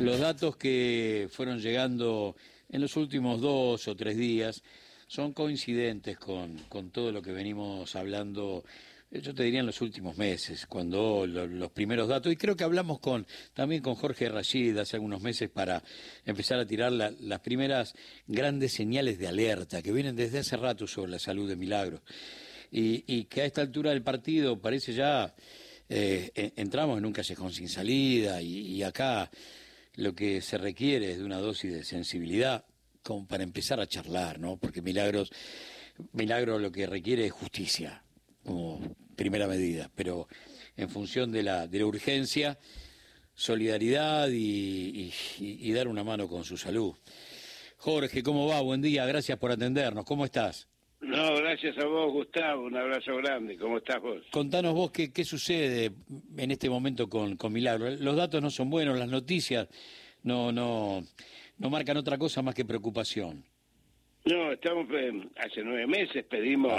Los datos que fueron llegando en los últimos dos o tres días son coincidentes con, con todo lo que venimos hablando yo te diría en los últimos meses, cuando los primeros datos, y creo que hablamos con también con Jorge Rashid hace algunos meses para empezar a tirar las primeras grandes señales de alerta que vienen desde hace rato sobre la salud de Milagros, y, que a esta altura del partido parece ya eh, entramos en un callejón sin salida, y, acá lo que se requiere es de una dosis de sensibilidad para empezar a charlar, ¿no? Porque Milagros, Milagros lo que requiere es justicia como primera medida, pero en función de la, de la urgencia, solidaridad y, dar una mano con su salud. Jorge, ¿cómo va? Buen día, gracias por atendernos. ¿Cómo estás? No, gracias a vos, Gustavo. Un abrazo grande. ¿Cómo estás vos? Contanos vos qué, qué sucede en este momento con, con Milagro. Los datos no son buenos, las noticias no, no, no marcan otra cosa más que preocupación. No, estamos, eh, hace nueve meses pedimos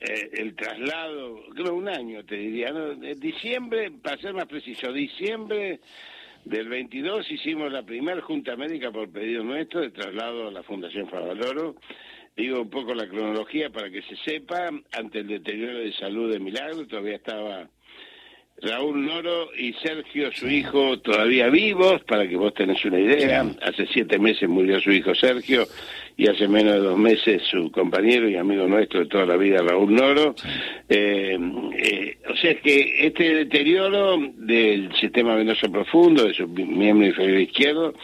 eh, el traslado, creo un año te diría, ¿no? diciembre, para ser más preciso, diciembre del 22 hicimos la primera junta médica por pedido nuestro de traslado a la Fundación Favaloro. Digo un poco la cronología para que se sepa, ante el deterioro de salud de Milagro, todavía estaba Raúl Noro y Sergio, su hijo, todavía vivos, para que vos tenés una idea. Hace siete meses murió su hijo Sergio y hace menos de dos meses su compañero y amigo nuestro de toda la vida, Raúl Noro. Eh, eh, o sea, es que este deterioro del sistema venoso profundo, de su miembro inferior izquierdo,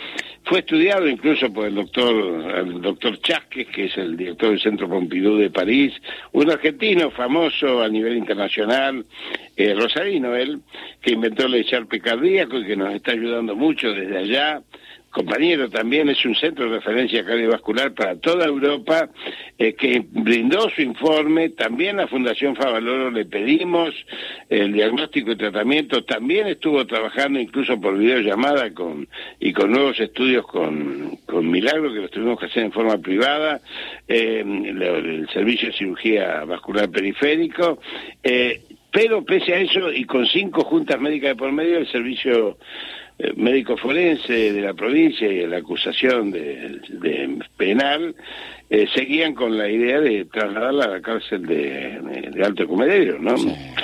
fue estudiado incluso por el doctor, el doctor Chasques, que es el director del Centro Pompidou de París, un argentino famoso a nivel internacional, eh, Rosarino él, que inventó el echarpe cardíaco y que nos está ayudando mucho desde allá compañero también es un centro de referencia cardiovascular para toda Europa, eh, que brindó su informe, también la Fundación Favaloro le pedimos el diagnóstico y tratamiento, también estuvo trabajando incluso por videollamada con, y con nuevos estudios con, con Milagro, que los tuvimos que hacer en forma privada, eh, el, servicio de cirugía vascular periférico, eh, pero pese a eso y con cinco juntas médicas de por medio, el servicio eh, médico forense de la provincia y la acusación de, penal eh, seguían con la idea de trasladarla a la cárcel de, Alto Comedero, ¿no?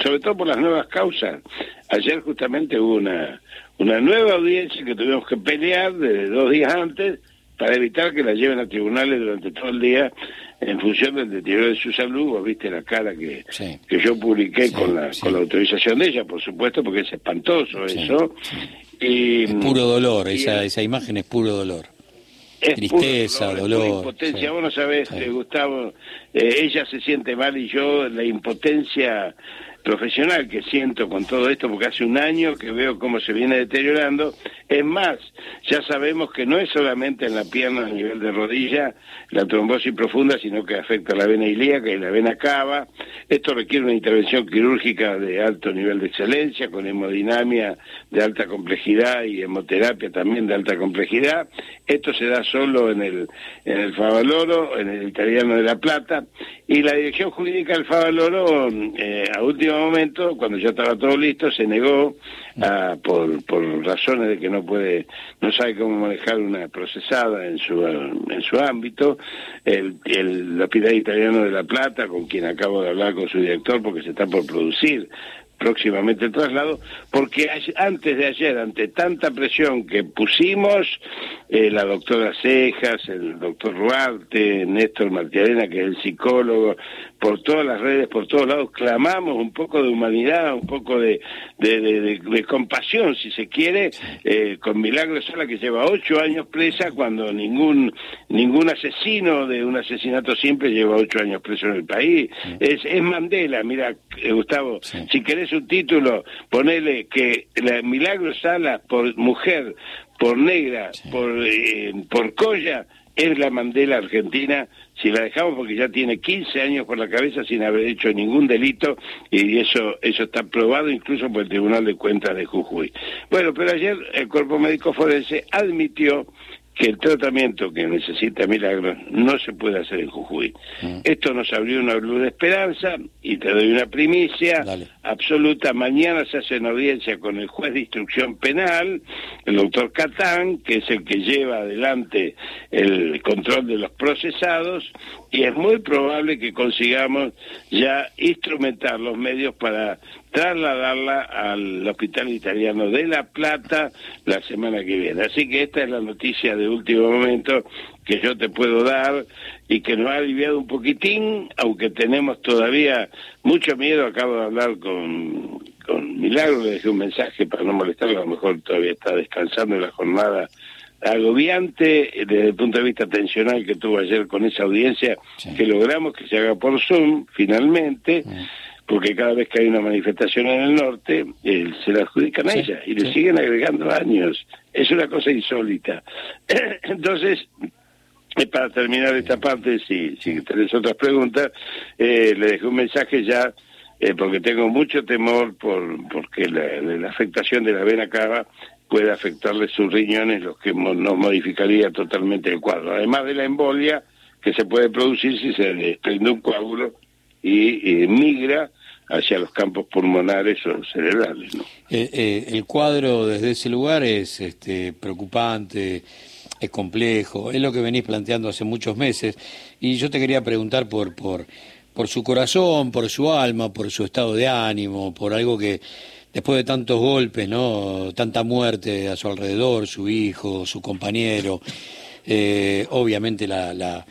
Sobre todo por las nuevas causas. Ayer justamente hubo una, una nueva audiencia que tuvimos que pelear desde dos días antes para evitar que la lleven a tribunales durante todo el día en función del deterioro de su salud, vos viste la cara que, que yo publiqué con, la, con la autorización de ella, por supuesto, porque es espantoso eso, es puro dolor, esa, esa imagen es puro dolor. Tristeza, dolor. impotencia, vos no sabés, eh, Gustavo, eh, ella se siente mal y yo la impotencia profesional que siento con todo esto, porque hace un año que veo cómo se viene deteriorando. Es más, ya sabemos que no es solamente en la pierna a nivel de rodilla la trombosis profunda, sino que afecta a la vena ilíaca y la vena cava. Esto requiere una intervención quirúrgica de alto nivel de excelencia, con hemodinamia de alta complejidad y hemoterapia también de alta complejidad. Esto se da solo en el, en el Favaloro, en el italiano de La Plata, y la dirección jurídica del Favaloro, eh, a último momento, cuando ya estaba todo listo, se negó a, por, por razones de que no puede, no sabe cómo manejar una procesada en su, en su ámbito, el, el Hospital Italiano de La Plata, con quien acabo de hablar con su director, porque se está por producir próximamente el traslado, porque antes de ayer, ante tanta presión que pusimos, eh, la doctora Cejas, el doctor Ruarte, Néstor Martiarena, que es el psicólogo, por todas las redes, por todos lados, clamamos un poco de humanidad, un poco de, de, compasión, si se quiere, eh, con Milagro Sala, que lleva ocho años presa, cuando ningún, ningún asesino de un asesinato simple lleva ocho años preso en el país. Es, es Mandela, mira, eh, Gustavo, si querés un título, ponele que la Milagro Sala, por mujer, por negra, por, eh, por colla, es la Mandela Argentina, si la dejamos porque ya tiene 15 años por la cabeza sin haber hecho ningún delito y eso eso está probado incluso por el Tribunal de Cuentas de Jujuy. Bueno, pero ayer el Cuerpo Médico Forense admitió que el tratamiento que necesita Milagros no se puede hacer en Jujuy. Mm. Esto nos abrió una luz de esperanza y te doy una primicia absoluta. Mañana se hace una audiencia con el juez de instrucción penal, el doctor Catán, que es el que lleva adelante el control de los procesados, y es muy probable que consigamos ya instrumentar los medios para trasladarla al Hospital Italiano de La Plata la semana que viene. Así que esta es la noticia de último momento que yo te puedo dar y que nos ha aliviado un poquitín, aunque tenemos todavía mucho miedo. Acabo de hablar con, con Milagro, le dejé un mensaje para no molestarlo, a lo mejor todavía está descansando en la jornada agobiante desde el punto de vista tensional que tuvo ayer con esa audiencia que logramos que se haga por Zoom finalmente porque cada vez que hay una manifestación en el norte, eh, se la adjudican a ella y le siguen agregando años. Es una cosa insólita. Entonces, eh, para terminar esta parte, si, si tenés otras preguntas, eh, le dejé un mensaje ya, porque tengo mucho temor por porque la, afectación de la vena cava puede afectarle sus riñones, lo que nos modificaría totalmente el cuadro. Además de la embolia que se puede producir si se desprende un coágulo y migra hacia los campos pulmonares o cerebrales. ¿no? Eh, eh, el cuadro desde ese lugar es este, preocupante, es complejo, es lo que venís planteando hace muchos meses y yo te quería preguntar por, por, por su corazón, por su alma, por su estado de ánimo, por algo que después de tantos golpes, ¿no? tanta muerte a su alrededor, su hijo, su compañero, eh, obviamente la, la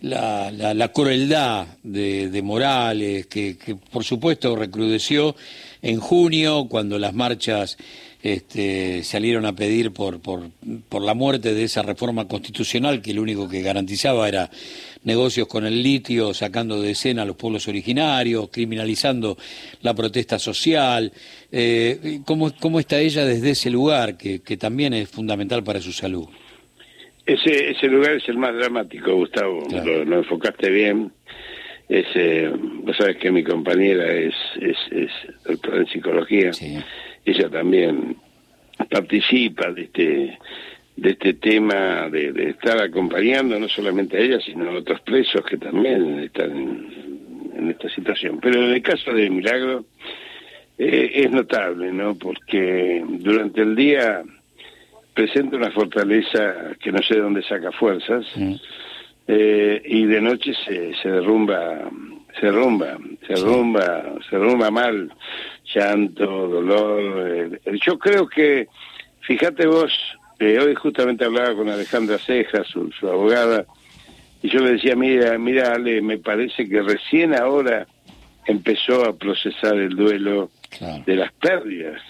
la, la, crueldad de, Morales, que, por supuesto recrudeció en junio cuando las marchas este, salieron a pedir por, por, por, la muerte de esa reforma constitucional que lo único que garantizaba era negocios con el litio, sacando de escena a los pueblos originarios, criminalizando la protesta social. Eh, ¿cómo, ¿Cómo está ella desde ese lugar, que, que también es fundamental para su salud? Ese, ese lugar es el más dramático, Gustavo. Lo, enfocaste bien. Ese, vos sabes que mi compañera es, es, es doctora en psicología. Ella también participa de este de este tema de, estar acompañando no solamente a ella, sino a otros presos que también están en, esta situación. Pero en el caso de Milagro eh, es notable, ¿no? Porque durante el día presenta una fortaleza que no sé de dónde saca fuerzas eh, y de noche se, se derrumba se derrumba se derrumba se derrumba mal llanto dolor eh, yo creo que fíjate vos eh, hoy justamente hablaba con Alejandra Ceja su, su abogada y yo le decía mira mira Ale me parece que recién ahora empezó a procesar el duelo de las pérdidas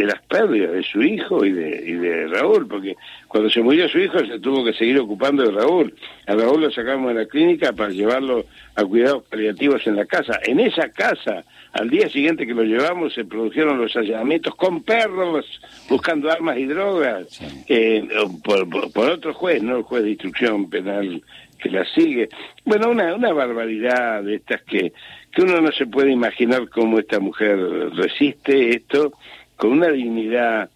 de las pérdidas de su hijo y de, y de Raúl, porque cuando se murió su hijo se tuvo que seguir ocupando de Raúl. A Raúl lo sacamos de la clínica para llevarlo a cuidados paliativos en la casa. En esa casa, al día siguiente que lo llevamos, se produjeron los allanamientos con perros, buscando armas y drogas, eh, por, por, otro juez, no el juez de instrucción penal que la sigue. Bueno, una, una barbaridad de estas que, que uno no se puede imaginar cómo esta mujer resiste esto con una dignidad,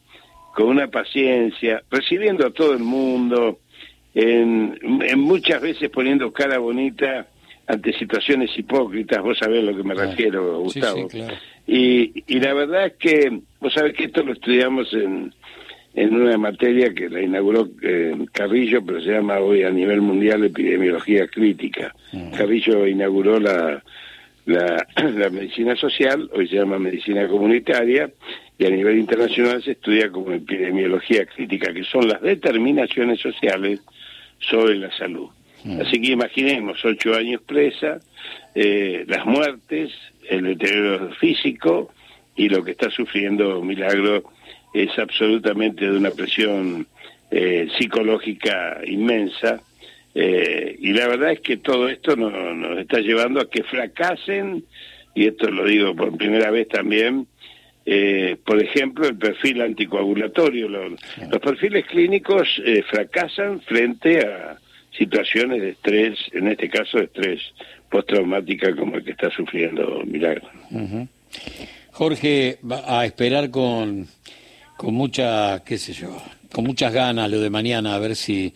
con una paciencia, recibiendo a todo el mundo, en, muchas veces poniendo cara bonita ante situaciones hipócritas, vos sabés a lo que me refiero, Gustavo. y, y la verdad es que, vos sabés que esto lo estudiamos en, en una materia que la inauguró eh, Carrillo, pero se llama hoy a nivel mundial epidemiología crítica. Mm. Carrillo inauguró la, la, la medicina social, hoy se llama medicina comunitaria, y a nivel internacional se estudia como epidemiología crítica, que son las determinaciones sociales sobre la salud. Mm. Así que imaginemos ocho años presa, eh, las muertes, el deterioro físico y lo que está sufriendo Milagro es absolutamente de una presión eh, psicológica inmensa. Eh, y la verdad es que todo esto nos, nos está llevando a que fracasen, y esto lo digo por primera vez también, eh, por ejemplo, el perfil anticoagulatorio. Los, perfiles clínicos eh, fracasan frente a situaciones de estrés, en este caso de estrés postraumática como el que está sufriendo Milagro. Jorge, va a esperar con, con mucha, qué sé yo, con muchas ganas lo de mañana, a ver si,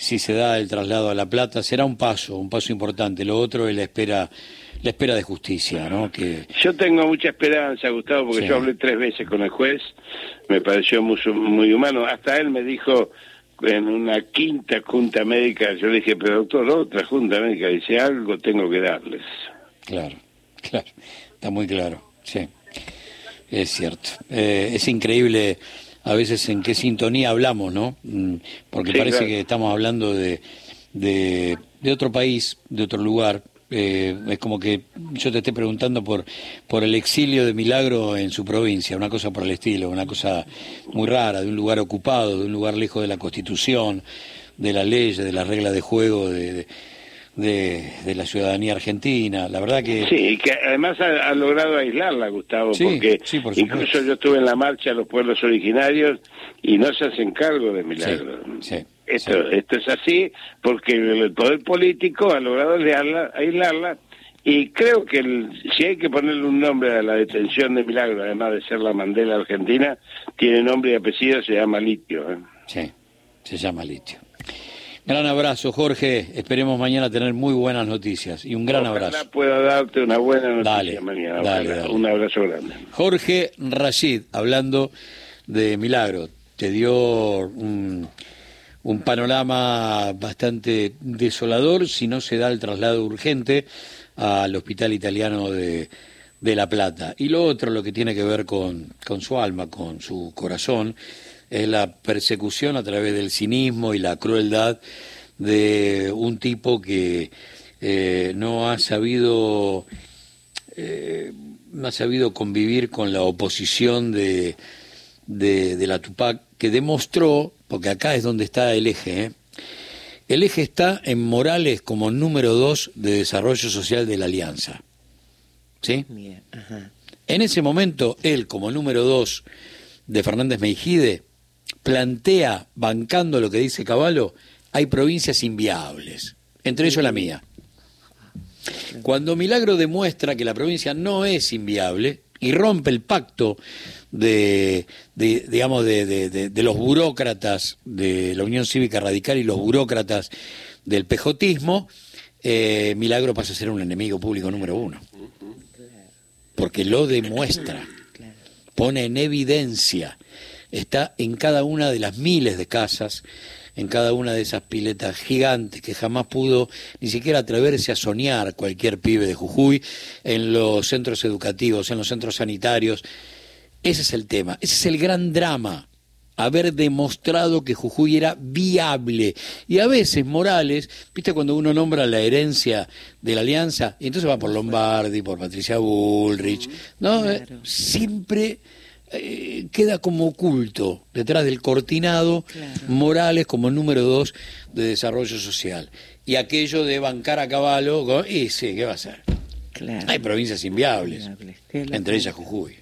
si se da el traslado a La Plata. Será un paso, un paso importante. Lo otro es la espera la espera de justicia, ¿no? Que... Yo tengo mucha esperanza, Gustavo, porque yo hablé tres veces con el juez, me pareció muy, muy humano. Hasta él me dijo en una quinta junta médica, yo le dije, pero doctor, otra junta médica, dice, algo tengo que darles. Claro, claro, está muy claro, sí, es cierto. Eh, es increíble a veces en qué sintonía hablamos, ¿no? Mm, porque parece que estamos hablando de, de, de, otro país, de otro lugar. Eh, es como que yo te esté preguntando por, por el exilio de Milagro en su provincia, una cosa por el estilo, una cosa muy rara, de un lugar ocupado, de un lugar lejos de la Constitución, de la ley, de las reglas de juego, de, de, la ciudadanía argentina. La verdad que... Sí, que además ha, logrado aislarla, Gustavo, porque incluso yo estuve en la marcha de los pueblos originarios y no se hacen cargo de Milagro. esto, esto es así porque el poder político ha logrado aislarla, aislarla y creo que si hay que ponerle un nombre a la detención de Milagro, además de ser la Mandela argentina, tiene nombre y apellido, se llama Litio. ¿eh? Sí, se llama Litio. Gran abrazo, Jorge. Esperemos mañana tener muy buenas noticias. Y un gran Ojalá abrazo. pueda darte una buena noticia mañana. Dale, Un abrazo grande. Jorge Rashid, hablando de Milagro, te dio un, un panorama bastante desolador si no se da el traslado urgente al Hospital Italiano de, de La Plata. Y lo otro, lo que tiene que ver con, con su alma, con su corazón, es la persecución a través del cinismo y la crueldad de un tipo que eh, no ha sabido eh, no ha sabido convivir con la oposición de, de, la Tupac, que demostró, porque acá es donde está el eje, ¿eh? el eje está en Morales como número dos de desarrollo social de la Alianza. ¿Sí? En ese momento, él como número dos de Fernández Meijide, plantea, bancando lo que dice Caballo, hay provincias inviables, entre ellos la mía. Cuando Milagro demuestra que la provincia no es inviable y rompe el pacto de, digamos, de, los burócratas de la Unión Cívica Radical y los burócratas del pejotismo, eh, Milagro pasa a ser un enemigo público número uno. Porque lo demuestra, pone en evidencia está en cada una de las miles de casas, en cada una de esas piletas gigantes que jamás pudo ni siquiera atreverse a soñar cualquier pibe de Jujuy, en los centros educativos, en los centros sanitarios. Ese es el tema, ese es el gran drama haber demostrado que Jujuy era viable. Y a veces Morales, viste cuando uno nombra la herencia de la alianza, y entonces va por Lombardi, por Patricia Bullrich, ¿no? Siempre eh, queda como oculto detrás del cortinado Morales como número dos de desarrollo social. Y aquello de bancar a caballo, y sí, ¿qué va a ser? Hay provincias inviables, entre ellas Jujuy.